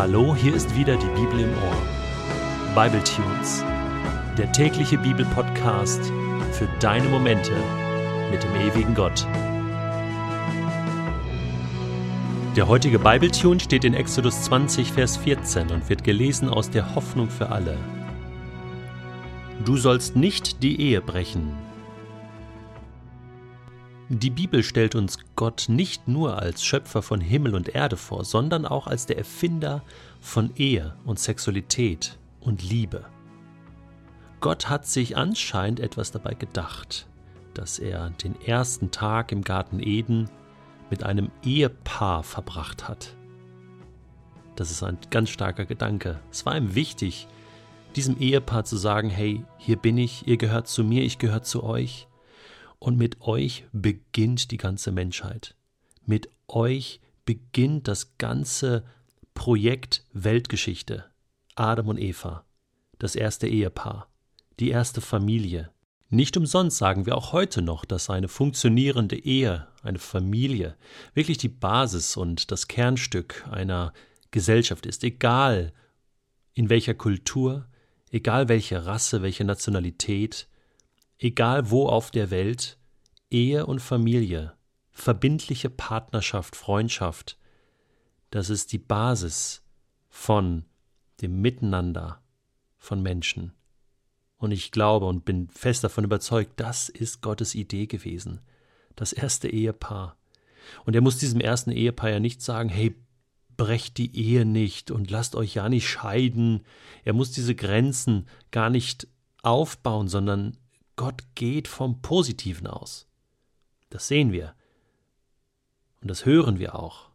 Hallo, hier ist wieder die Bibel im Ohr. Bible Tunes, der tägliche Bibelpodcast für deine Momente mit dem ewigen Gott. Der heutige Bible Tune steht in Exodus 20, Vers 14 und wird gelesen aus der Hoffnung für alle. Du sollst nicht die Ehe brechen. Die Bibel stellt uns Gott nicht nur als Schöpfer von Himmel und Erde vor, sondern auch als der Erfinder von Ehe und Sexualität und Liebe. Gott hat sich anscheinend etwas dabei gedacht, dass er den ersten Tag im Garten Eden mit einem Ehepaar verbracht hat. Das ist ein ganz starker Gedanke. Es war ihm wichtig, diesem Ehepaar zu sagen, hey, hier bin ich, ihr gehört zu mir, ich gehöre zu euch. Und mit euch beginnt die ganze Menschheit. Mit euch beginnt das ganze Projekt Weltgeschichte. Adam und Eva, das erste Ehepaar, die erste Familie. Nicht umsonst sagen wir auch heute noch, dass eine funktionierende Ehe, eine Familie, wirklich die Basis und das Kernstück einer Gesellschaft ist, egal in welcher Kultur, egal welche Rasse, welche Nationalität, egal wo auf der Welt, Ehe und Familie, verbindliche Partnerschaft, Freundschaft, das ist die Basis von dem Miteinander von Menschen. Und ich glaube und bin fest davon überzeugt, das ist Gottes Idee gewesen. Das erste Ehepaar. Und er muss diesem ersten Ehepaar ja nicht sagen, hey, brecht die Ehe nicht und lasst euch ja nicht scheiden. Er muss diese Grenzen gar nicht aufbauen, sondern Gott geht vom Positiven aus. Das sehen wir. Und das hören wir auch.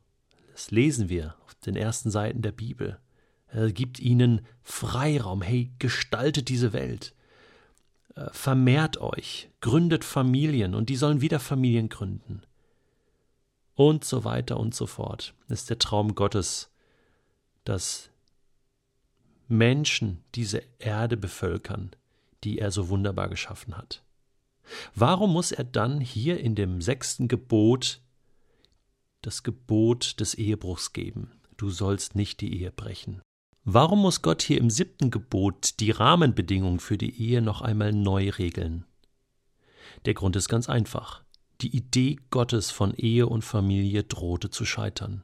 Das lesen wir auf den ersten Seiten der Bibel. Er gibt ihnen Freiraum. Hey, gestaltet diese Welt. Äh, vermehrt euch, gründet Familien und die sollen wieder Familien gründen. Und so weiter und so fort. Das ist der Traum Gottes, dass Menschen diese Erde bevölkern, die er so wunderbar geschaffen hat. Warum muss er dann hier in dem sechsten Gebot das Gebot des Ehebruchs geben? Du sollst nicht die Ehe brechen. Warum muss Gott hier im siebten Gebot die Rahmenbedingungen für die Ehe noch einmal neu regeln? Der Grund ist ganz einfach. Die Idee Gottes von Ehe und Familie drohte zu scheitern.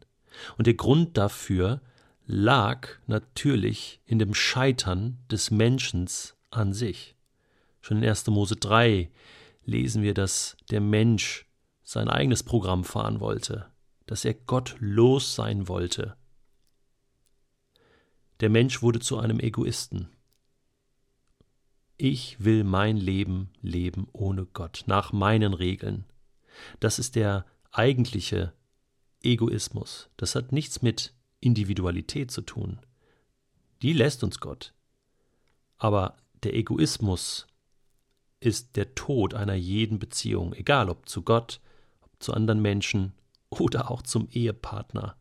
Und der Grund dafür lag natürlich in dem Scheitern des Menschen an sich. Schon in 1. Mose 3 lesen wir, dass der Mensch sein eigenes Programm fahren wollte, dass er Gott los sein wollte. Der Mensch wurde zu einem Egoisten. Ich will mein Leben leben ohne Gott, nach meinen Regeln. Das ist der eigentliche Egoismus. Das hat nichts mit Individualität zu tun. Die lässt uns Gott. Aber der Egoismus ist der Tod einer jeden Beziehung, egal ob zu Gott, ob zu anderen Menschen oder auch zum Ehepartner.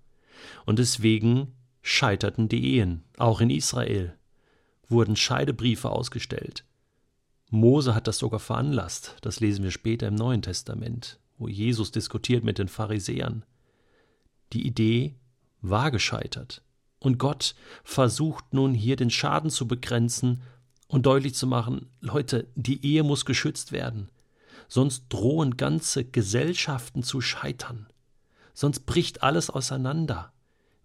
Und deswegen scheiterten die Ehen, auch in Israel, wurden Scheidebriefe ausgestellt. Mose hat das sogar veranlasst, das lesen wir später im Neuen Testament, wo Jesus diskutiert mit den Pharisäern. Die Idee war gescheitert. Und Gott versucht nun hier den Schaden zu begrenzen und deutlich zu machen, Leute, die Ehe muss geschützt werden, sonst drohen ganze Gesellschaften zu scheitern, sonst bricht alles auseinander.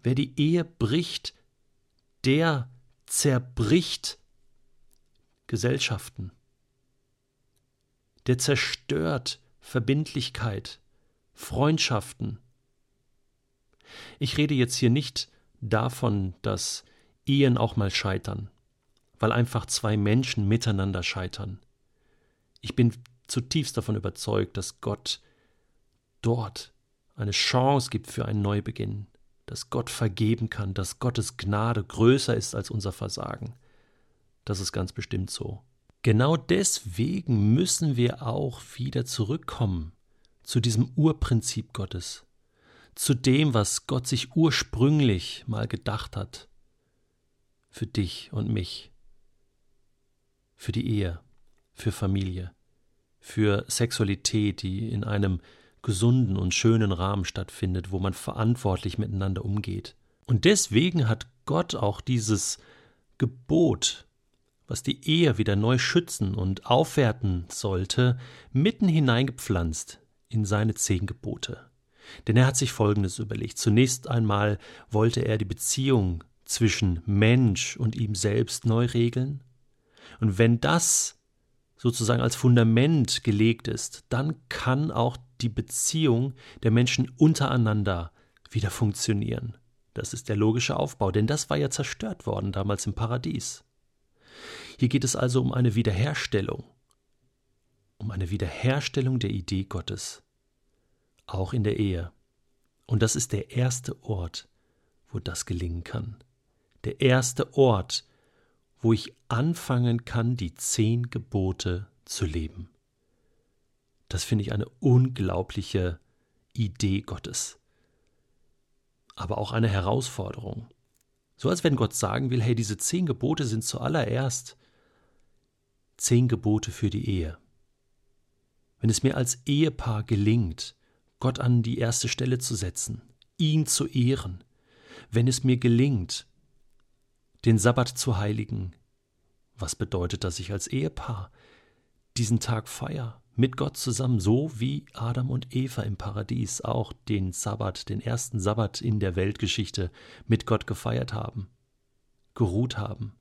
Wer die Ehe bricht, der zerbricht Gesellschaften, der zerstört Verbindlichkeit, Freundschaften. Ich rede jetzt hier nicht davon, dass Ehen auch mal scheitern weil einfach zwei Menschen miteinander scheitern. Ich bin zutiefst davon überzeugt, dass Gott dort eine Chance gibt für einen Neubeginn, dass Gott vergeben kann, dass Gottes Gnade größer ist als unser Versagen. Das ist ganz bestimmt so. Genau deswegen müssen wir auch wieder zurückkommen zu diesem Urprinzip Gottes, zu dem, was Gott sich ursprünglich mal gedacht hat für dich und mich für die Ehe, für Familie, für Sexualität, die in einem gesunden und schönen Rahmen stattfindet, wo man verantwortlich miteinander umgeht, Und deswegen hat Gott auch dieses Gebot, was die Ehe wieder neu schützen und aufwerten sollte, mitten hineingepflanzt in seine zehn Gebote. Denn er hat sich Folgendes überlegt. Zunächst einmal wollte er die Beziehung zwischen Mensch und ihm selbst neu regeln. Und wenn das sozusagen als Fundament gelegt ist, dann kann auch die Beziehung der Menschen untereinander wieder funktionieren. Das ist der logische Aufbau, denn das war ja zerstört worden damals im Paradies. Hier geht es also um eine Wiederherstellung, um eine Wiederherstellung der Idee Gottes, auch in der Ehe. Und das ist der erste Ort, wo das gelingen kann. Der erste Ort, wo ich anfangen kann, die zehn Gebote zu leben. Das finde ich eine unglaubliche Idee Gottes. Aber auch eine Herausforderung. So als wenn Gott sagen will, hey, diese zehn Gebote sind zuallererst zehn Gebote für die Ehe. Wenn es mir als Ehepaar gelingt, Gott an die erste Stelle zu setzen, ihn zu ehren, wenn es mir gelingt, den Sabbat zu heiligen, was bedeutet, dass ich als Ehepaar diesen Tag feier, mit Gott zusammen, so wie Adam und Eva im Paradies auch den Sabbat, den ersten Sabbat in der Weltgeschichte mit Gott gefeiert haben, geruht haben.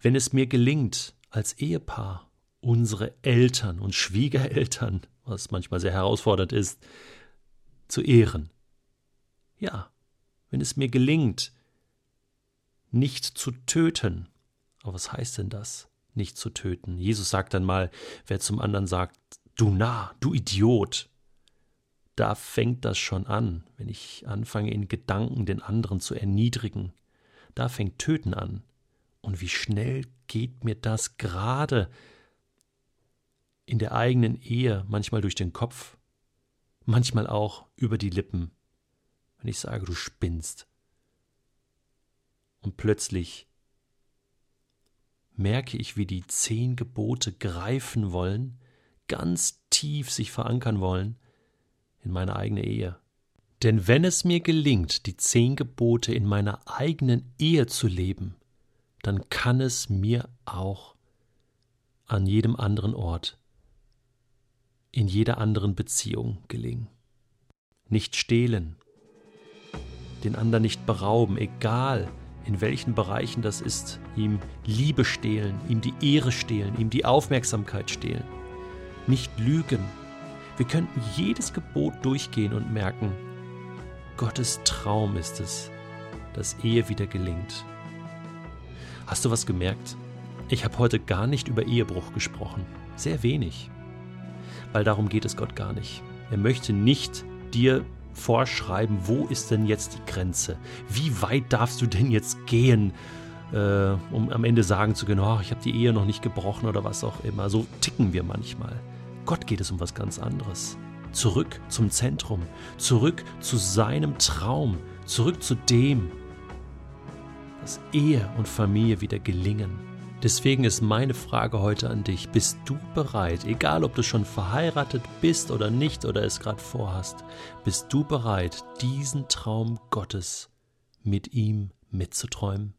Wenn es mir gelingt, als Ehepaar unsere Eltern und Schwiegereltern, was manchmal sehr herausfordernd ist, zu ehren. Ja, wenn es mir gelingt, nicht zu töten. Aber was heißt denn das? nicht zu töten. Jesus sagt dann mal, wer zum anderen sagt, du Narr, du Idiot. Da fängt das schon an, wenn ich anfange in Gedanken den anderen zu erniedrigen. Da fängt Töten an. Und wie schnell geht mir das gerade in der eigenen Ehe manchmal durch den Kopf, manchmal auch über die Lippen, wenn ich sage, du spinnst. Und plötzlich merke ich, wie die zehn Gebote greifen wollen, ganz tief sich verankern wollen in meine eigene Ehe. Denn wenn es mir gelingt, die zehn Gebote in meiner eigenen Ehe zu leben, dann kann es mir auch an jedem anderen Ort, in jeder anderen Beziehung gelingen. Nicht stehlen, den anderen nicht berauben, egal in welchen Bereichen das ist, ihm Liebe stehlen, ihm die Ehre stehlen, ihm die Aufmerksamkeit stehlen. Nicht lügen. Wir könnten jedes Gebot durchgehen und merken, Gottes Traum ist es, dass Ehe wieder gelingt. Hast du was gemerkt? Ich habe heute gar nicht über Ehebruch gesprochen. Sehr wenig. Weil darum geht es Gott gar nicht. Er möchte nicht dir vorschreiben, wo ist denn jetzt die Grenze? Wie weit darfst du denn jetzt gehen, äh, um am Ende sagen zu können, oh, ich habe die Ehe noch nicht gebrochen oder was auch immer. So ticken wir manchmal. Gott geht es um was ganz anderes. Zurück zum Zentrum, zurück zu seinem Traum, zurück zu dem, dass Ehe und Familie wieder gelingen Deswegen ist meine Frage heute an dich, bist du bereit, egal ob du schon verheiratet bist oder nicht oder es gerade vorhast, bist du bereit, diesen Traum Gottes mit ihm mitzuträumen?